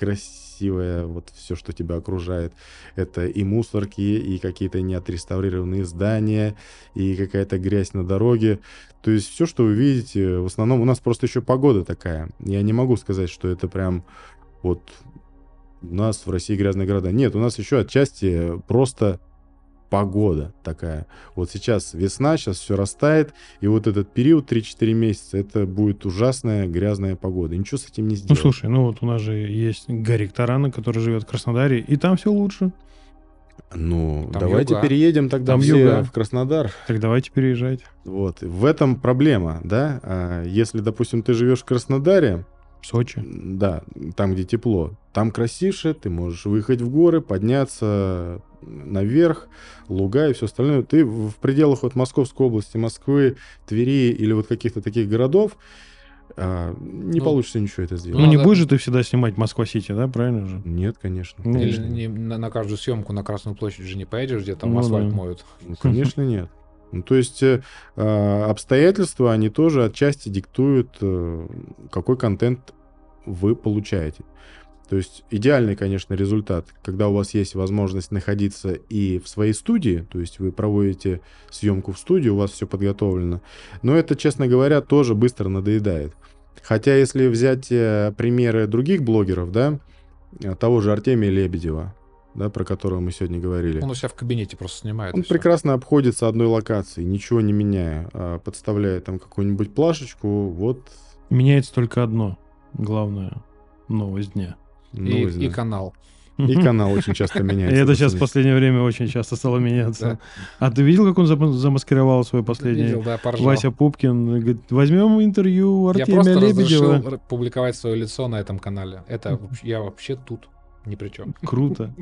красивое, вот все, что тебя окружает. Это и мусорки, и какие-то неотреставрированные здания, и какая-то грязь на дороге. То есть все, что вы видите, в основном у нас просто еще погода такая. Я не могу сказать, что это прям вот у нас в России грязные города. Нет, у нас еще отчасти просто погода такая. Вот сейчас весна, сейчас все растает, и вот этот период 3-4 месяца, это будет ужасная грязная погода. Ничего с этим не сделать. Ну, слушай, ну вот у нас же есть Гарик Тарана, который живет в Краснодаре, и там все лучше. Ну, Там давайте юга. переедем тогда Там все юга. в Краснодар. Так давайте переезжать. Вот. В этом проблема, да. А Если, допустим, ты живешь в Краснодаре, В Сочи. да, там, где тепло, там красивше, ты можешь выехать в горы, подняться наверх, луга и все остальное. Ты в пределах вот Московской области, Москвы, Твери или вот каких-то таких городов а, не Ну, получится ничего это Ну, сделать. не да. будешь же ты всегда снимать Москва-Сити, да, правильно же? Нет, конечно. Ну, Или конечно. не- на, на каждую съемку на Красную площадь же не поедешь, где там Ну асфальт да. моют. Ну, конечно, нет. Ну, то есть э, а, обстоятельства, они тоже отчасти диктуют, э, какой контент вы получаете. То есть идеальный, конечно, результат, когда у вас есть возможность находиться и в своей студии, то есть вы проводите съемку в студии, у вас все подготовлено. Но это, честно говоря, тоже быстро надоедает. Хотя, если взять э, примеры других блогеров, да, э, того же Артемия Лебедева, да, про которого мы сегодня говорили. Он у себя в кабинете просто снимает. Он и прекрасно обходится одной локацией, ничего не меняя, а подставляет там какую-нибудь плашечку, вот Меняется только одно. Главное. Новость дня. И, новость, и да. канал. И канал очень часто И меняется. это сейчас в последнее время очень часто стало меняться. Да. А ты видел, как он зам- замаскировал свой последний? Видел, да, поржал. Вася Пупкин говорит, возьмем интервью у Я Артемия просто Лебедева. разрешил публиковать свое лицо на этом канале. Это я вообще тут ни при чем. Круто.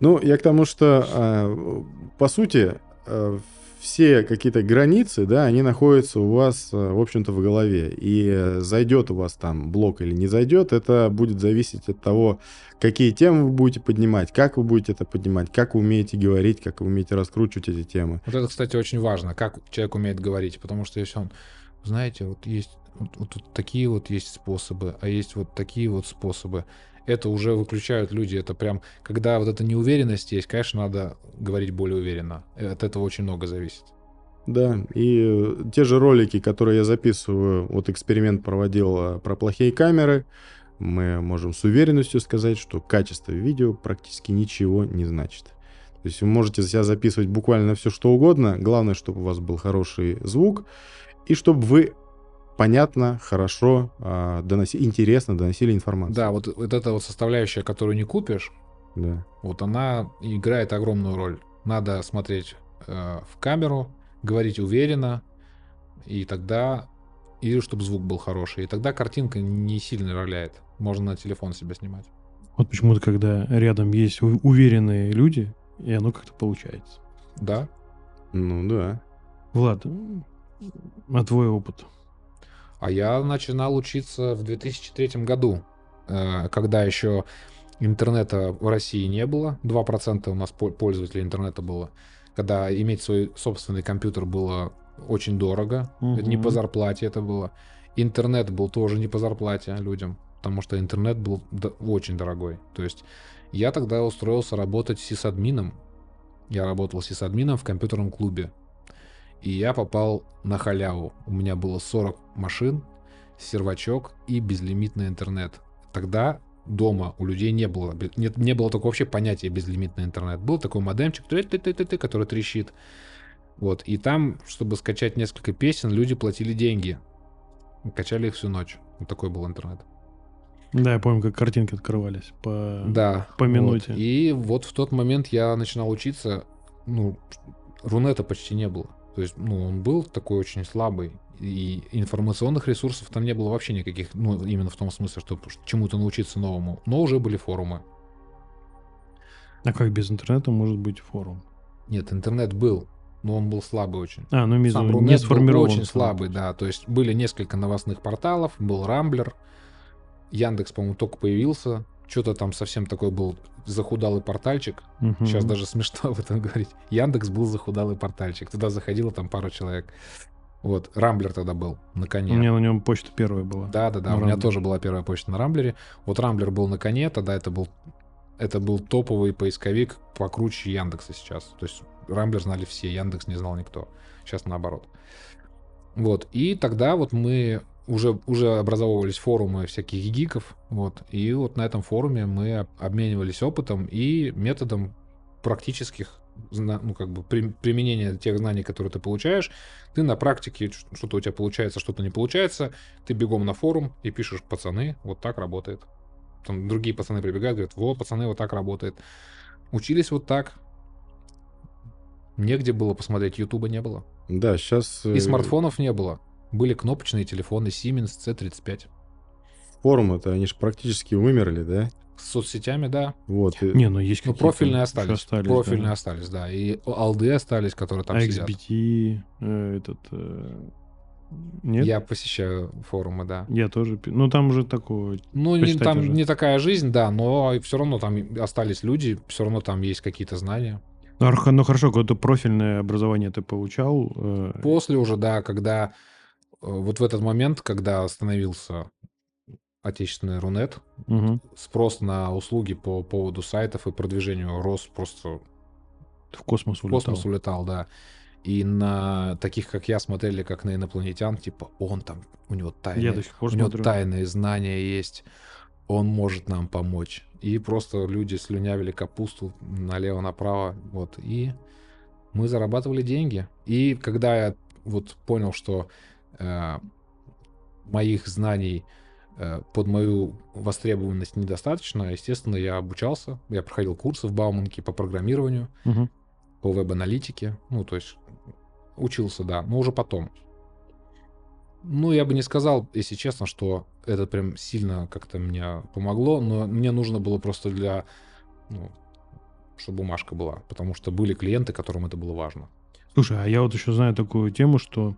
Ну, я к тому, что, а, по сути, а, все какие-то границы, да, они находятся у вас, а, в общем-то, в голове. И э, зайдет у вас там блок или не зайдет, это будет зависеть от того, какие темы вы будете поднимать, как вы будете это поднимать, как вы умеете говорить, как вы умеете раскручивать эти темы. Вот это, кстати, очень важно, как человек умеет говорить, потому что если он, знаете, вот есть вот, вот такие вот есть способы, а есть вот такие вот способы, это уже выключают люди, это прям, когда вот эта неуверенность есть, конечно, надо говорить более уверенно, И от этого очень много зависит. Да, и э, те же ролики, которые я записываю, вот эксперимент проводил а, про плохие камеры, мы можем с уверенностью сказать, что качество видео практически ничего не значит. То есть вы можете себя записывать буквально все что угодно, главное, чтобы у вас был хороший звук, и чтобы вы понятно, хорошо, а, доноси, интересно доносили информацию. Да, вот, вот эта вот составляющая, которую не купишь, Да. вот она играет огромную роль. Надо смотреть э, в камеру, говорить уверенно, и тогда, и чтобы звук был хороший, и тогда картинка не сильно роляет. Можно на телефон себя снимать. Вот почему-то, когда рядом есть уверенные люди, и оно как-то получается. Да, Ну да. Влад, а твой опыт? А я начинал учиться в 2003 году, э, когда еще интернета в России не было. 2% у нас по- пользователей интернета было. Когда иметь свой собственный компьютер было очень дорого. Это Не по зарплате это было. Интернет был тоже не по зарплате людям, потому что интернет был очень дорогой. То есть я тогда устроился работать сисадмином. Я работал сисадмином в компьютерном клубе. И я попал на халяву. У меня было 40 машин, сервачок и безлимитный интернет. Тогда дома у людей не было, бе- не, не было такого вообще понятия безлимитный интернет. Был такой модемчик, который трещит. Вот. И там, чтобы скачать несколько песен, люди платили деньги. Качали их всю ночь. Вот такой был интернет. Да, я помню, как картинки открывались по... Да. по вот. минуте. И вот в тот момент я начинал учиться, ну, рунета почти не было. То есть, ну, он был такой очень слабый, и информационных ресурсов там не было вообще никаких, ну, именно в том смысле, что чему-то научиться новому. Но уже были форумы. А как без интернета может быть форум? Нет, интернет был, но он был слабый очень. А, ну, Сам Рунет не был сформирован. очень слабый, да. То есть были несколько новостных порталов, был Рамблер, Яндекс, по-моему, только появился. Что-то там совсем такой был захудалый портальчик. Мгм. Сейчас даже смешно об этом говорить. Яндекс был захудалый портальчик. Туда заходило там пару человек. Вот, Рамблер тогда был на У коне. меня на нем почта первая была. Да, да, да. У меня Рамблере. тоже была первая почта на Рамблере. Вот Рамблер был на коне, тогда это был это был топовый поисковик покруче Яндекса сейчас. То есть Рамблер знали все, Яндекс не знал никто. Сейчас наоборот. Вот. И тогда вот мы уже, уже образовывались форумы всяких гиков. Вот. И вот на этом форуме мы об- обменивались опытом и методом практических ну, как бы при- применения тех знаний, которые ты получаешь, ты на практике что-то у тебя получается, что-то не получается, ты бегом на форум и пишешь, пацаны, вот так работает. Там другие пацаны прибегают, говорят, вот, пацаны, вот так работает. Учились вот так. Негде было посмотреть, Ютуба не было. Да, сейчас... И смартфонов не было. Были кнопочные телефоны Siemens C35. Форумы-то, они же практически вымерли, да? С соцсетями, да. Вот. и- Не, ну есть Ну, какие-то профильные остались. остались, профильные да. остались, да. И алды остались, которые там сидят. XBT, э, этот... э, Нет? Я посещаю форумы, да. Я тоже... Ну, там уже такого... Ну, не, там уже. не такая жизнь, да, но все равно там остались люди, все равно там есть какие-то знания. Ну, ну, хорошо, какое-то профильное образование ты получал. э, После уже, да, когда э, вот в этот момент, когда остановился отечественный Рунет, мгм. спрос на услуги по поводу сайтов и продвижению рос просто В космос в улетал. космос улетал, да. И на таких, как я, смотрели как на инопланетян, типа, он там, у него тайные, у него смотрю. тайные знания есть, он может нам помочь. И просто люди слюнявили капусту налево-направо, вот, и мы зарабатывали деньги. И когда я вот понял, что моих знаний э, под мою востребованность недостаточно, естественно, я обучался, я проходил курсы в Бауманке по программированию, Мгм. по веб-аналитике, ну, то есть учился, да, но уже потом. Ну, я бы не сказал, если честно, что это прям сильно как-то мне помогло, но мне нужно было просто для, ну, чтобы бумажка была, потому что были клиенты, которым это было важно. Слушай, а я вот еще знаю такую тему, что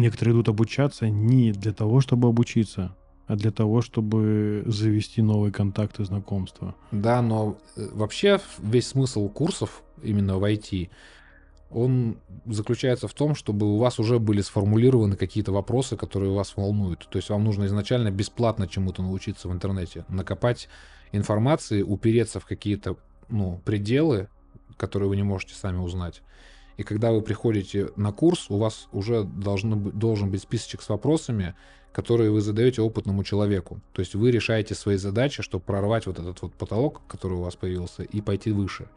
некоторые идут обучаться не для того, чтобы обучиться, а для того, чтобы завести новые контакты, знакомства. Да, но э, вообще весь смысл курсов именно в IT, он заключается в том, чтобы у вас уже были сформулированы какие-то вопросы, которые вас волнуют. То есть вам нужно изначально бесплатно чему-то научиться в интернете, накопать информации, упереться в какие-то ну, пределы, которые вы не можете сами узнать. И когда вы приходите на курс, у вас уже должно должен быть списочек с вопросами, которые вы задаете опытному человеку. То есть вы решаете свои задачи, чтобы прорвать вот этот вот потолок, который у вас появился, и пойти выше.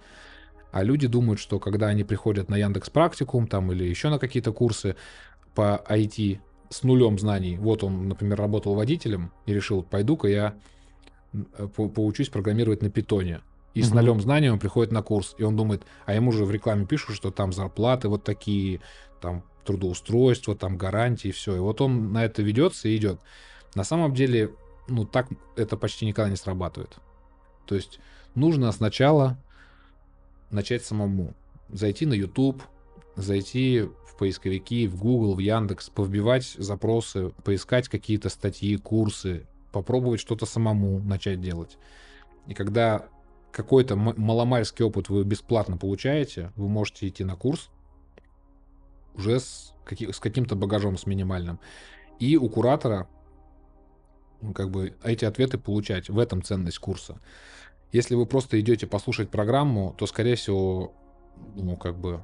А люди думают, что когда они приходят на Яндекс Практикум там или еще на какие-то курсы по IT с нулем знаний, вот он, например, работал водителем и решил, пойду-ка я э, по- поучусь программировать на питоне. И с нулем знаний он приходит на курс, и он думает, а ему же в рекламе пишут, что там зарплаты вот такие, там трудоустройство, там гарантии, все. И вот он на это ведется и идет. На самом деле, ну так это почти никогда не срабатывает. То есть нужно сначала начать самому. Зайти на YouTube, зайти в поисковики, в Google, в Яндекс, повбивать запросы, поискать какие-то статьи, курсы, попробовать что-то самому начать делать. И когда какой-то маломальский опыт вы бесплатно получаете, вы можете идти на курс уже с, каки- с каким-то багажом, с минимальным. И у куратора ну, как бы эти ответы получать. В этом ценность курса. Если вы просто идете послушать программу, то, скорее всего, ну, как бы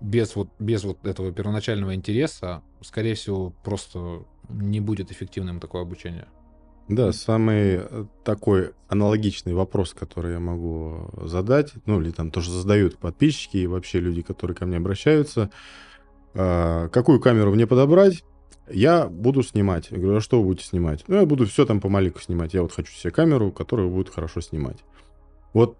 без вот, без вот этого первоначального интереса, скорее всего, просто не будет эффективным такое обучение. Да, самый э, такой аналогичный вопрос, который я могу задать, ну или там тоже задают подписчики и вообще люди, которые ко мне обращаются, а, какую камеру мне подобрать, я буду снимать. Я говорю, а что вы будете снимать? Ну, я буду все там по малику снимать. Я вот хочу себе камеру, которая будет хорошо снимать. Вот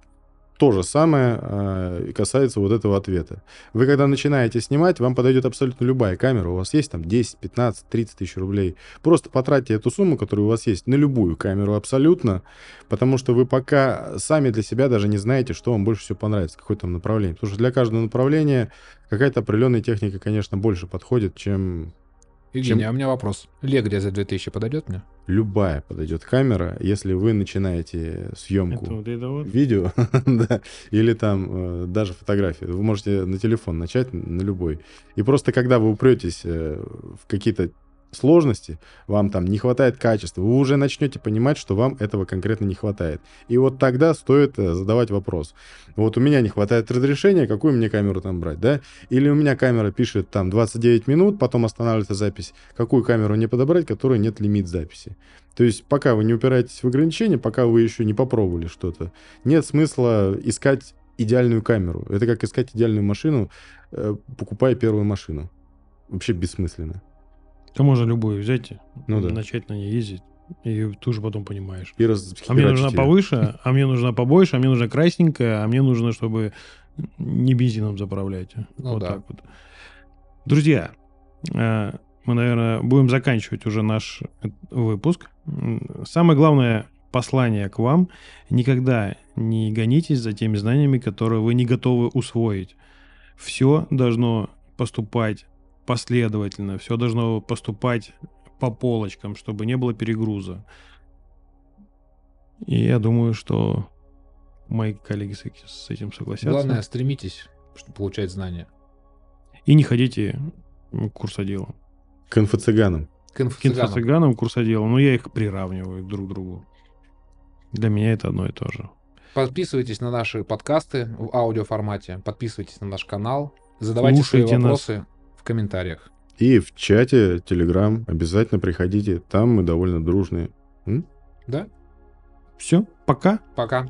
то же самое э, касается вот этого ответа. Вы когда начинаете снимать, вам подойдет абсолютно любая камера. У вас есть там 10, 15, 30 тысяч рублей. Просто потратьте эту сумму, которая у вас есть, на любую камеру абсолютно, потому что вы пока сами для себя даже не знаете, что вам больше всего понравится, какое там направление. Потому что для каждого направления какая-то определенная техника, конечно, больше подходит, чем Евгений, Чем- а у меня вопрос. Легрия за 2000 подойдет мне? любая подойдет камера, если вы начинаете съемку. Это вот это вот. видео, да, или там э, даже фотографию. Вы можете на телефон начать, на любой. И просто когда вы упретесь э, в какие-то сложности, вам там не хватает качества, вы уже начнете понимать, что вам этого конкретно не хватает. И вот тогда стоит э, задавать вопрос. Вот у меня не хватает разрешения, какую мне камеру там брать, да? Или у меня камера пишет там 29 минут, потом останавливается запись, какую камеру мне подобрать, которой нет лимит записи. То есть пока вы не упираетесь в ограничения, пока вы еще не попробовали что-то, нет смысла искать идеальную камеру. Это как искать идеальную машину, э, покупая первую машину. Вообще бессмысленно. То можно любую взять, Ну да. начать на ней ездить, и ты уже потом понимаешь. И раз- А мне нужна повыше, а мне нужна побольше, а мне нужна красненькая, а мне нужно, чтобы не бензином заправлять. Ну вот да. так вот. Друзья, э, мы, наверное, будем заканчивать уже наш э, выпуск. Самое главное послание к вам. Никогда не гонитесь за теми знаниями, которые вы не готовы усвоить. Все должно поступать последовательно, все должно поступать по полочкам, чтобы не было перегруза. И я думаю, что мои коллеги с эти- с этим согласятся. Главное, стремитесь чтобы получать знания. И не ходите к курсоделам. К инфо-цыганам. К инфо-цыганам. инфо-цыганам, курсоделам, но я их приравниваю друг к другу. Для меня это одно и то же. Подписывайтесь на наши подкасты в аудиоформате, подписывайтесь на наш канал, Задавайте свои Слушайте нас. В комментариях. И в чате Telegram обязательно приходите. Там мы довольно дружные. М? Да? Все, пока. Пока.